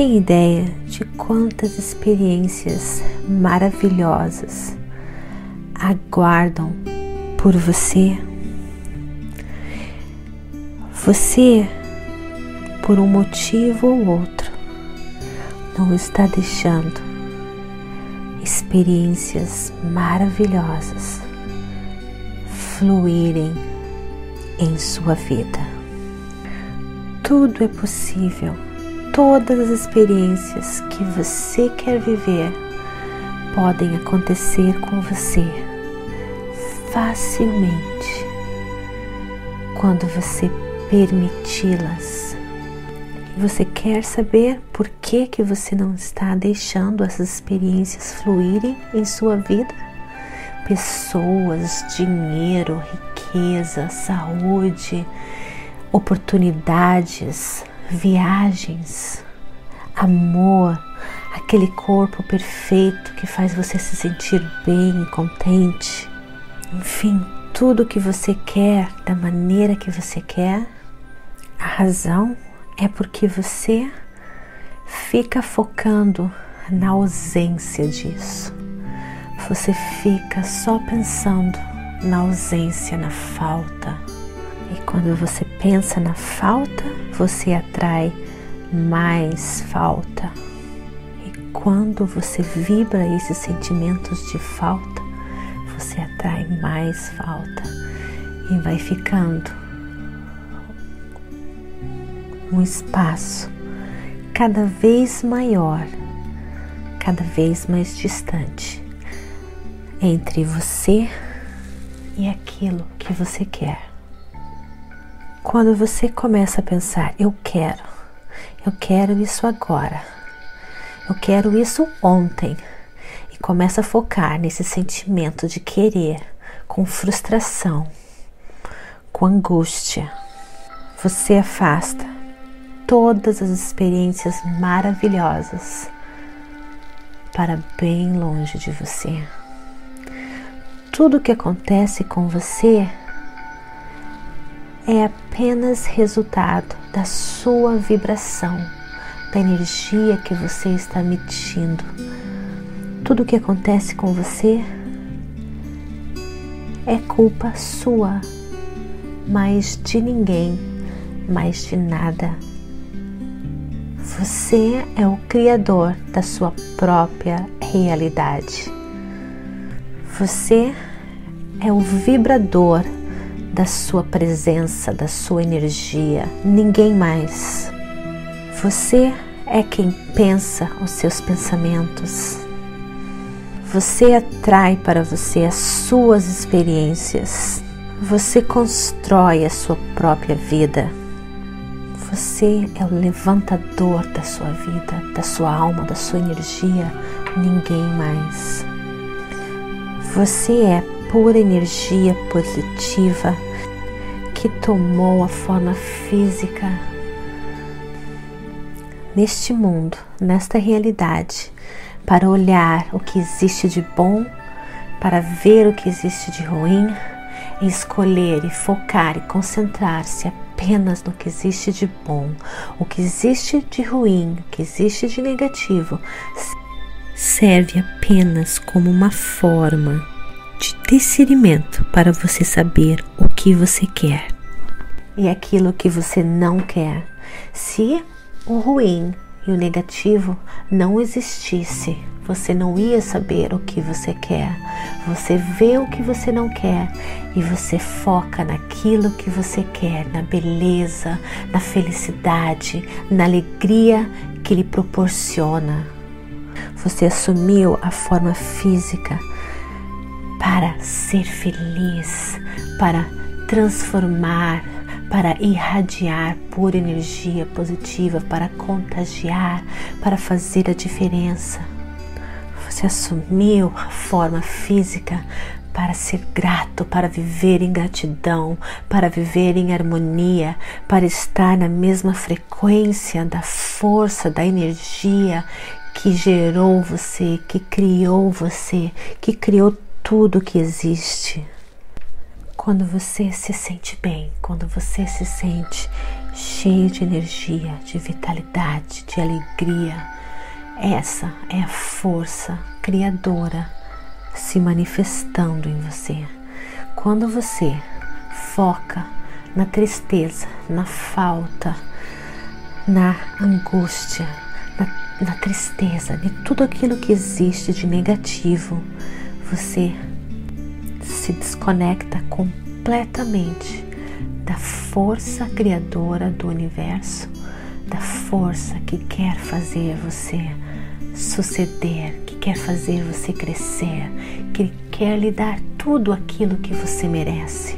Tem ideia de quantas experiências maravilhosas aguardam por você? Você, por um motivo ou outro, não está deixando experiências maravilhosas fluírem em sua vida. Tudo é possível todas as experiências que você quer viver podem acontecer com você facilmente quando você permiti-las. Você quer saber por que que você não está deixando essas experiências fluírem em sua vida? Pessoas, dinheiro, riqueza, saúde, oportunidades, viagens, amor, aquele corpo perfeito que faz você se sentir bem e contente. Enfim, tudo que você quer da maneira que você quer. A razão é porque você fica focando na ausência disso. Você fica só pensando na ausência, na falta. E quando você pensa na falta, você atrai mais falta. E quando você vibra esses sentimentos de falta, você atrai mais falta. E vai ficando um espaço cada vez maior, cada vez mais distante entre você e aquilo que você quer. Quando você começa a pensar, eu quero, eu quero isso agora, eu quero isso ontem, e começa a focar nesse sentimento de querer, com frustração, com angústia, você afasta todas as experiências maravilhosas para bem longe de você. Tudo que acontece com você é apenas resultado da sua vibração, da energia que você está emitindo. Tudo o que acontece com você é culpa sua, mais de ninguém, mais de nada. Você é o criador da sua própria realidade. Você é o vibrador da sua presença, da sua energia, ninguém mais. Você é quem pensa os seus pensamentos. Você atrai para você as suas experiências. Você constrói a sua própria vida. Você é o levantador da sua vida, da sua alma, da sua energia, ninguém mais. Você é pura energia positiva que tomou a forma física neste mundo, nesta realidade, para olhar o que existe de bom, para ver o que existe de ruim, e escolher e focar e concentrar-se apenas no que existe de bom. O que existe de ruim, o que existe de negativo, serve apenas como uma forma de discernimento para você saber o que você quer e aquilo que você não quer. Se o ruim e o negativo não existisse, você não ia saber o que você quer. Você vê o que você não quer e você foca naquilo que você quer, na beleza, na felicidade, na alegria que lhe proporciona. Você assumiu a forma física para ser feliz, para transformar, para irradiar pura energia positiva, para contagiar, para fazer a diferença. Você assumiu a forma física para ser grato, para viver em gratidão, para viver em harmonia, para estar na mesma frequência da força, da energia que gerou você, que criou você, que criou tudo que existe. Quando você se sente bem, quando você se sente cheio de energia, de vitalidade, de alegria, essa é a força criadora se manifestando em você. Quando você foca na tristeza, na falta, na angústia, na, na tristeza, de tudo aquilo que existe de negativo, você se desconecta completamente da força criadora do universo, da força que quer fazer você suceder, que quer fazer você crescer, que quer lhe dar tudo aquilo que você merece.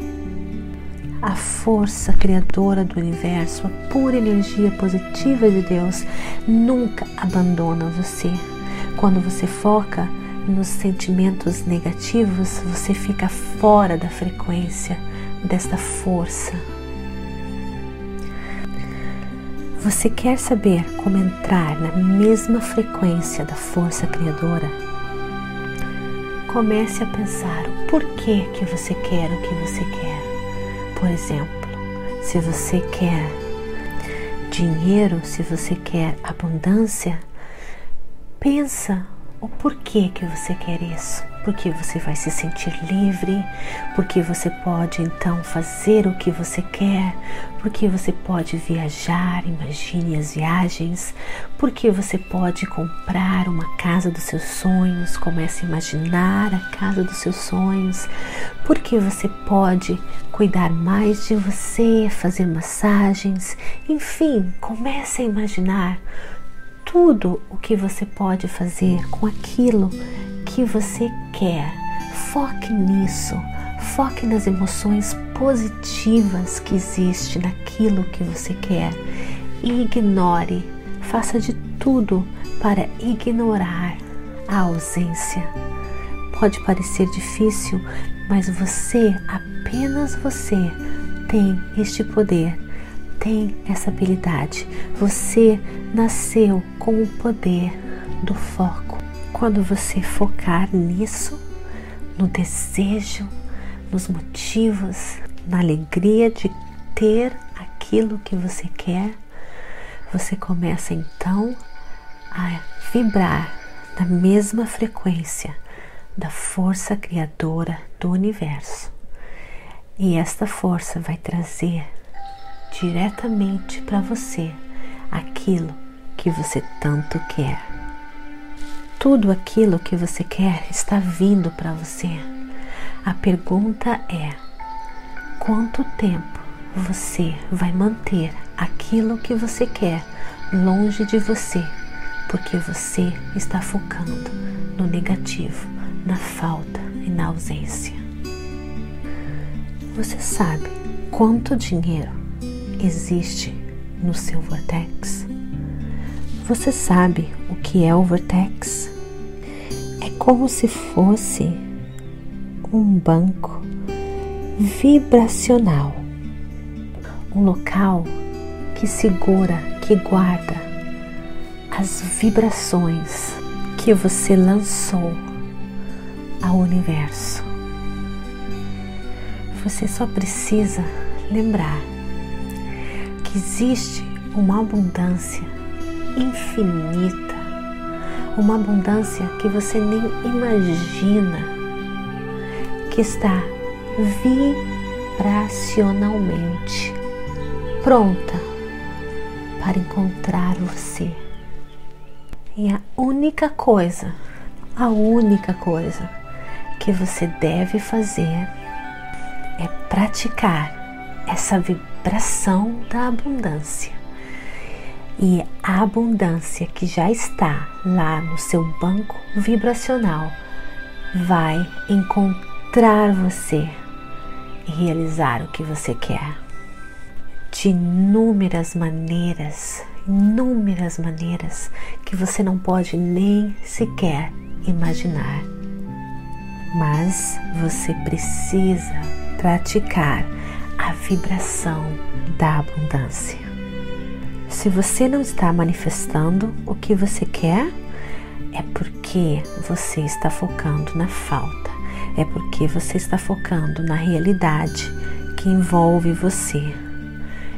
A força criadora do universo, a pura energia positiva de Deus nunca abandona você. Quando você foca nos sentimentos negativos, você fica fora da frequência desta força Você quer saber como entrar na mesma frequência da força criadora? Comece a pensar o porquê que você quer o que você quer. Por exemplo, se você quer dinheiro, se você quer abundância, pensa o porquê que você quer isso? Porque você vai se sentir livre, porque você pode então fazer o que você quer, porque você pode viajar, imagine as viagens, porque você pode comprar uma casa dos seus sonhos, comece a imaginar a casa dos seus sonhos, porque você pode cuidar mais de você, fazer massagens, enfim, comece a imaginar tudo o que você pode fazer com aquilo que você quer. Foque nisso. Foque nas emoções positivas que existe naquilo que você quer. E ignore, faça de tudo para ignorar a ausência. Pode parecer difícil, mas você, apenas você, tem este poder, tem essa habilidade. Você nasceu com o poder do foco. Quando você focar nisso, no desejo, nos motivos, na alegria de ter aquilo que você quer, você começa então a vibrar na mesma frequência da força criadora do universo. E esta força vai trazer diretamente para você aquilo que você tanto quer. Tudo aquilo que você quer está vindo para você. A pergunta é: quanto tempo você vai manter aquilo que você quer longe de você, porque você está focando no negativo, na falta e na ausência? Você sabe quanto dinheiro existe no seu vortex? Você sabe o que é o vortex? como se fosse um banco vibracional, um local que segura, que guarda as vibrações que você lançou ao universo. Você só precisa lembrar existe uma abundância infinita, uma abundância que você nem imagina, que está vibracionalmente pronta para encontrar você. E a única coisa, a única coisa que você deve fazer é praticar essa vibração da abundância. E a abundância que já está lá no seu banco vibracional vai encontrar você e realizar o que você quer. De inúmeras maneiras, inúmeras maneiras que você não pode nem sequer imaginar. Mas você precisa praticar a vibração da abundância. Se você não está manifestando o que você quer, é porque você está focando na falta, é porque você está focando na realidade que envolve você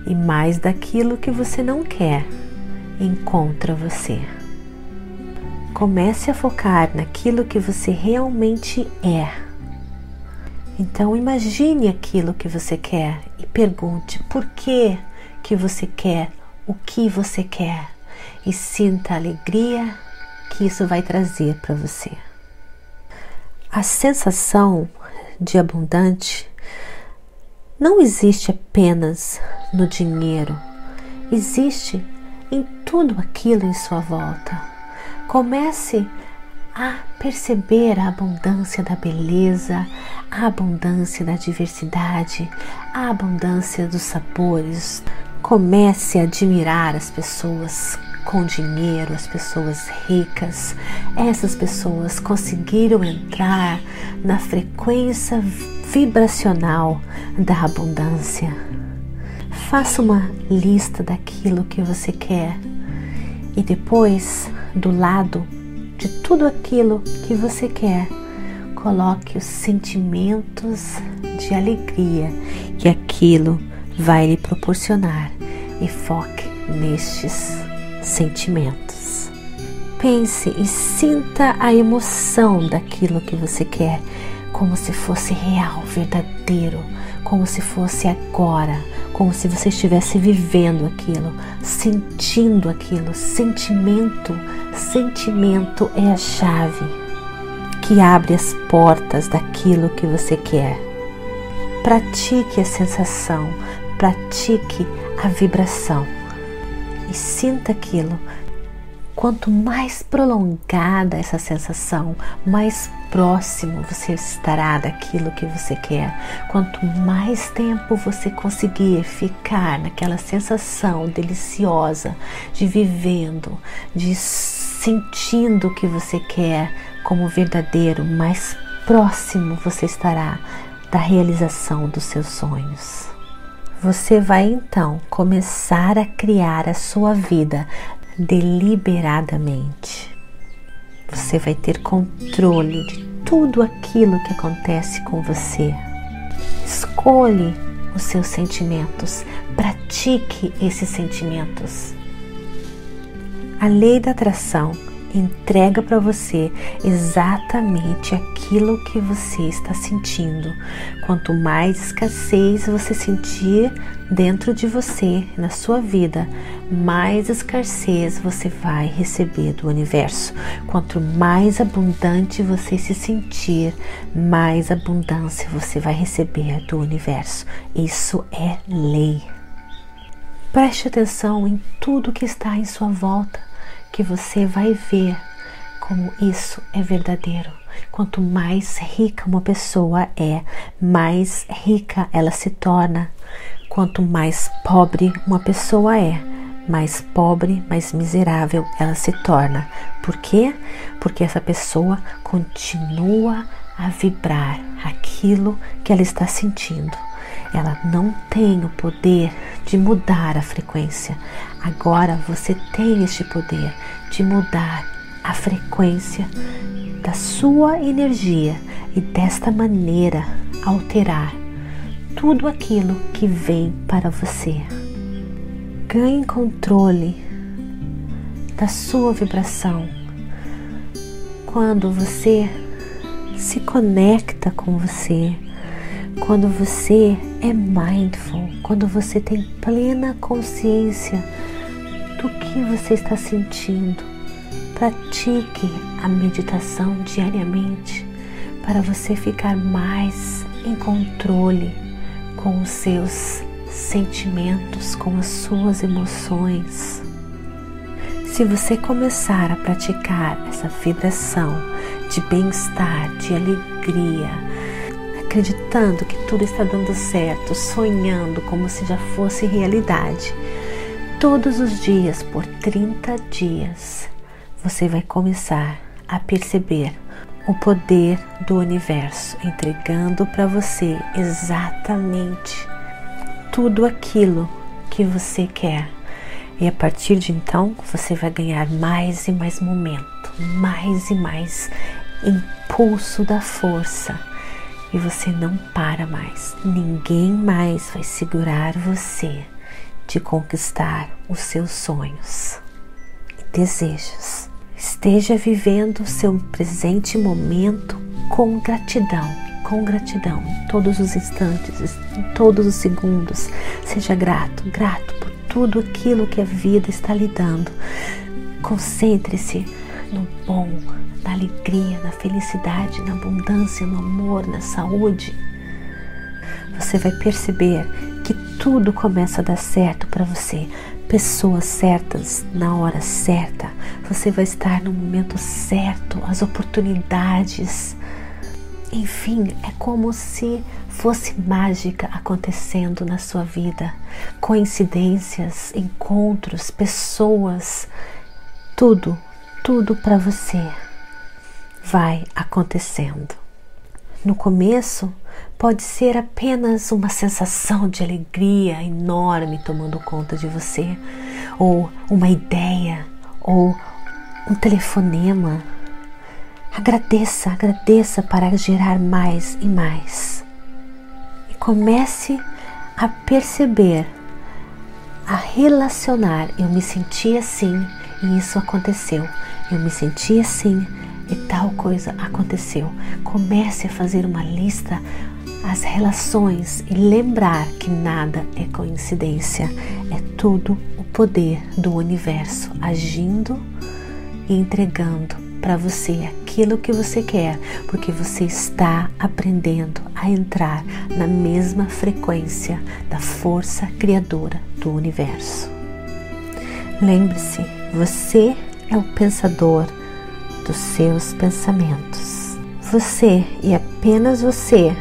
e mais daquilo que você não quer encontra você. Comece a focar naquilo que você realmente é. Então imagine aquilo que você quer e pergunte por que que você quer o que você quer e sinta a alegria que isso vai trazer para você. A sensação de abundante não existe apenas no dinheiro, existe em tudo aquilo em sua volta. Comece a perceber a abundância da beleza, a abundância da diversidade, a abundância dos sabores. Comece a admirar as pessoas com dinheiro, as pessoas ricas. Essas pessoas conseguiram entrar na frequência vibracional da abundância. Faça uma lista daquilo que você quer e depois, do lado de tudo aquilo que você quer, coloque os sentimentos de alegria que aquilo vai lhe proporcionar e foque nestes sentimentos. Pense e sinta a emoção daquilo que você quer como se fosse real, verdadeiro, como se fosse agora, como se você estivesse vivendo aquilo, sentindo aquilo. Sentimento, sentimento é a chave que abre as portas daquilo que você quer. Pratique a sensação, pratique a vibração e sinta aquilo Quanto mais prolongada essa sensação, mais próximo você estará daquilo que você quer. Quanto mais tempo você conseguir ficar naquela sensação deliciosa de vivendo, de sentindo o que você quer como verdadeiro, mais próximo você estará da realização dos seus sonhos. Você vai então começar a criar a sua vida deliberadamente. Você vai ter controle de tudo aquilo que acontece com você. Escolhe os seus sentimentos, pratique esses sentimentos. A lei da atração entrega para você exatamente aquilo que você está sentindo. Quanto mais escassez você sentir dentro de você, na sua vida, mais escassez você vai receber do universo. Quanto mais abundante você se sentir, mais abundância você vai receber do universo. Isso é lei. Preste atenção em tudo que está em sua volta que você vai ver como isso é verdadeiro. Quanto mais rica uma pessoa é, mais rica ela se torna. Quanto mais pobre uma pessoa é, mais pobre, mais miserável ela se torna. Por quê? Porque essa pessoa continua a vibrar aquilo que ela está sentindo ela não tem o poder de mudar a frequência. Agora você tem este poder de mudar a frequência da sua energia e desta maneira alterar tudo aquilo que vem para você. ganhe controle da sua vibração quando você se conecta com você, quando você é mindful, quando você tem plena consciência do que você está sentindo. Pratique a meditação diariamente para você ficar mais em controle com os seus sentimentos, com as suas emoções. Se você começar a praticar essa vibração de bem-estar, de alegria, acreditando que tudo está dando certo, sonhando como se já fosse realidade, todos os dias por 30 dias, você vai começar a perceber o poder do universo entregando para você exatamente tudo aquilo que você quer. E a partir de então, você vai ganhar mais e mais momento, mais e mais impulso da força. E você não para mais. Ninguém mais vai segurar você de conquistar os seus sonhos e desejos. Esteja vivendo o seu presente momento com gratidão, com gratidão, todos os instantes, todos os segundos. Seja grato, grato por tudo aquilo que a vida está lhe dando. Concentre-se no bom, na alegria, na felicidade, na abundância, no amor, na saúde. Você vai perceber que tudo começa a dar certo para você pessoas certas na hora certa. Você vai estar no momento certo, as oportunidades. Enfim, é como se fosse mágica acontecendo na sua vida. Coincidências, encontros, pessoas, tudo, tudo para você vai acontecendo. No começo, pode ser apenas uma sensação de alegria enorme tomando conta de você, ou uma ideia, ou um telefonema. Agradeça, agradeça para gerar mais e mais. E comece a perceber, a relacionar. Eu me senti assim e isso aconteceu. Eu me senti assim e tal coisa aconteceu. Comece a fazer uma lista as relações e lembrar que nada é coincidência, é tudo o poder do universo agindo e entregando para você aquilo que você quer, porque você está aprendendo a entrar na mesma frequência da força criadora do universo. Lembre-se, você é o pensador dos seus pensamentos. Você e apenas você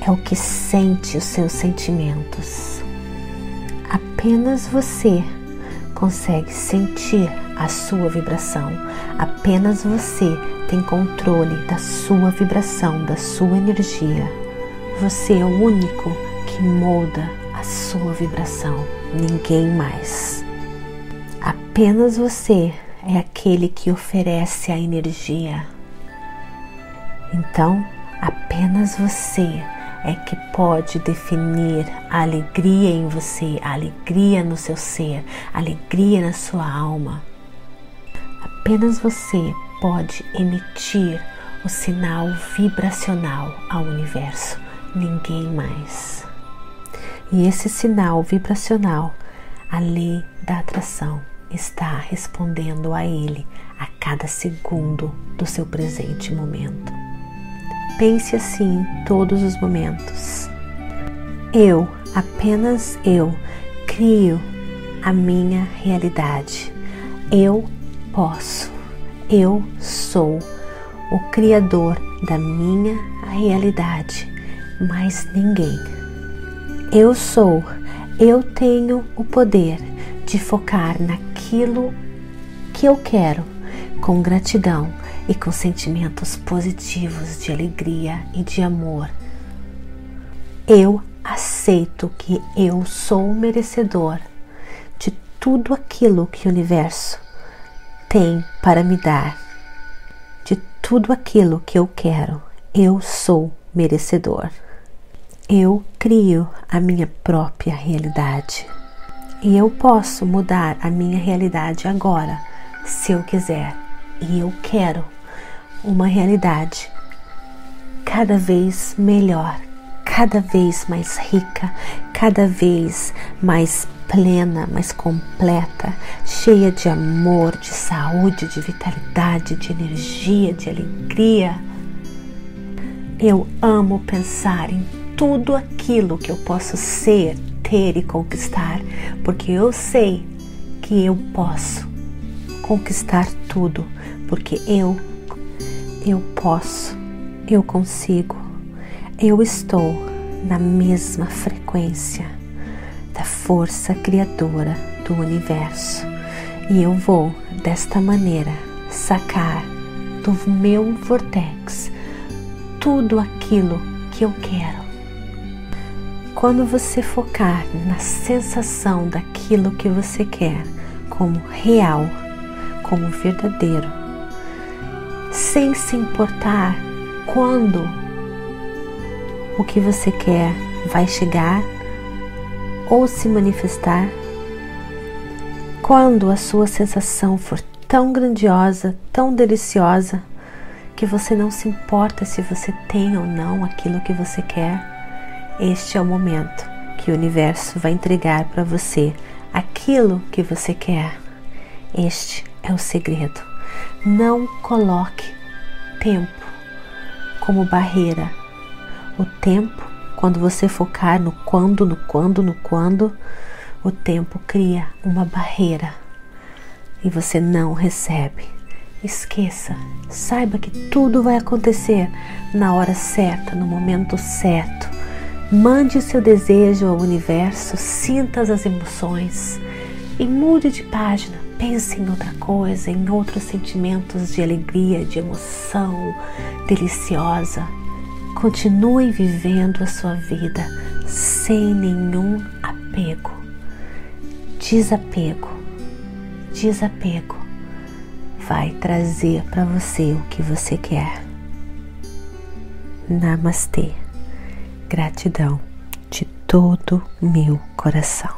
é o que sente os seus sentimentos. Apenas você consegue sentir a sua vibração. Apenas você tem controle da sua vibração, da sua energia. Você é o único que molda a sua vibração, ninguém mais. Apenas você é aquele que oferece a energia. Então, apenas você é que pode definir a alegria em você, a alegria no seu ser, a alegria na sua alma. Apenas você pode emitir o sinal vibracional ao universo, ninguém mais. E esse sinal vibracional, a lei da atração, está respondendo a ele a cada segundo do seu presente momento. Pense assim todos os momentos. Eu, apenas eu, crio a minha realidade. Eu posso. Eu sou o criador da minha realidade, mais ninguém. Eu sou, eu tenho o poder de focar naquilo que eu quero com gratidão e com sentimentos positivos de alegria e de amor. Eu aceito que eu sou merecedor de tudo aquilo que o universo tem para me dar, de tudo aquilo que eu quero. Eu sou merecedor. Eu crio a minha própria realidade. E eu posso mudar a minha realidade agora, se eu quiser. E eu quero uma realidade cada vez melhor, cada vez mais rica, cada vez mais plena, mais completa, cheia de amor, de saúde, de vitalidade, de energia, de alegria. Eu amo pensar em tudo aquilo que eu posso ser, ter e conquistar, porque eu sei que eu posso conquistar tudo, porque eu eu posso, eu consigo, eu estou na mesma frequência da força criadora do universo e eu vou desta maneira sacar do meu vortex tudo aquilo que eu quero. Quando você focar na sensação daquilo que você quer como real, como verdadeiro, sem se importar quando o que você quer vai chegar ou se manifestar, quando a sua sensação for tão grandiosa, tão deliciosa, que você não se importa se você tem ou não aquilo que você quer, este é o momento que o universo vai entregar para você aquilo que você quer. Este é o segredo. Não coloque tempo como barreira. O tempo, quando você focar no quando, no quando, no quando, o tempo cria uma barreira e você não recebe. Esqueça, saiba que tudo vai acontecer na hora certa, no momento certo. Mande o seu desejo ao universo, sinta as emoções e mude de página pense em outra coisa, em outros sentimentos de alegria, de emoção deliciosa. Continue vivendo a sua vida sem nenhum apego. Desapego, desapego vai trazer para você o que você quer. Namastê. Gratidão de todo meu coração.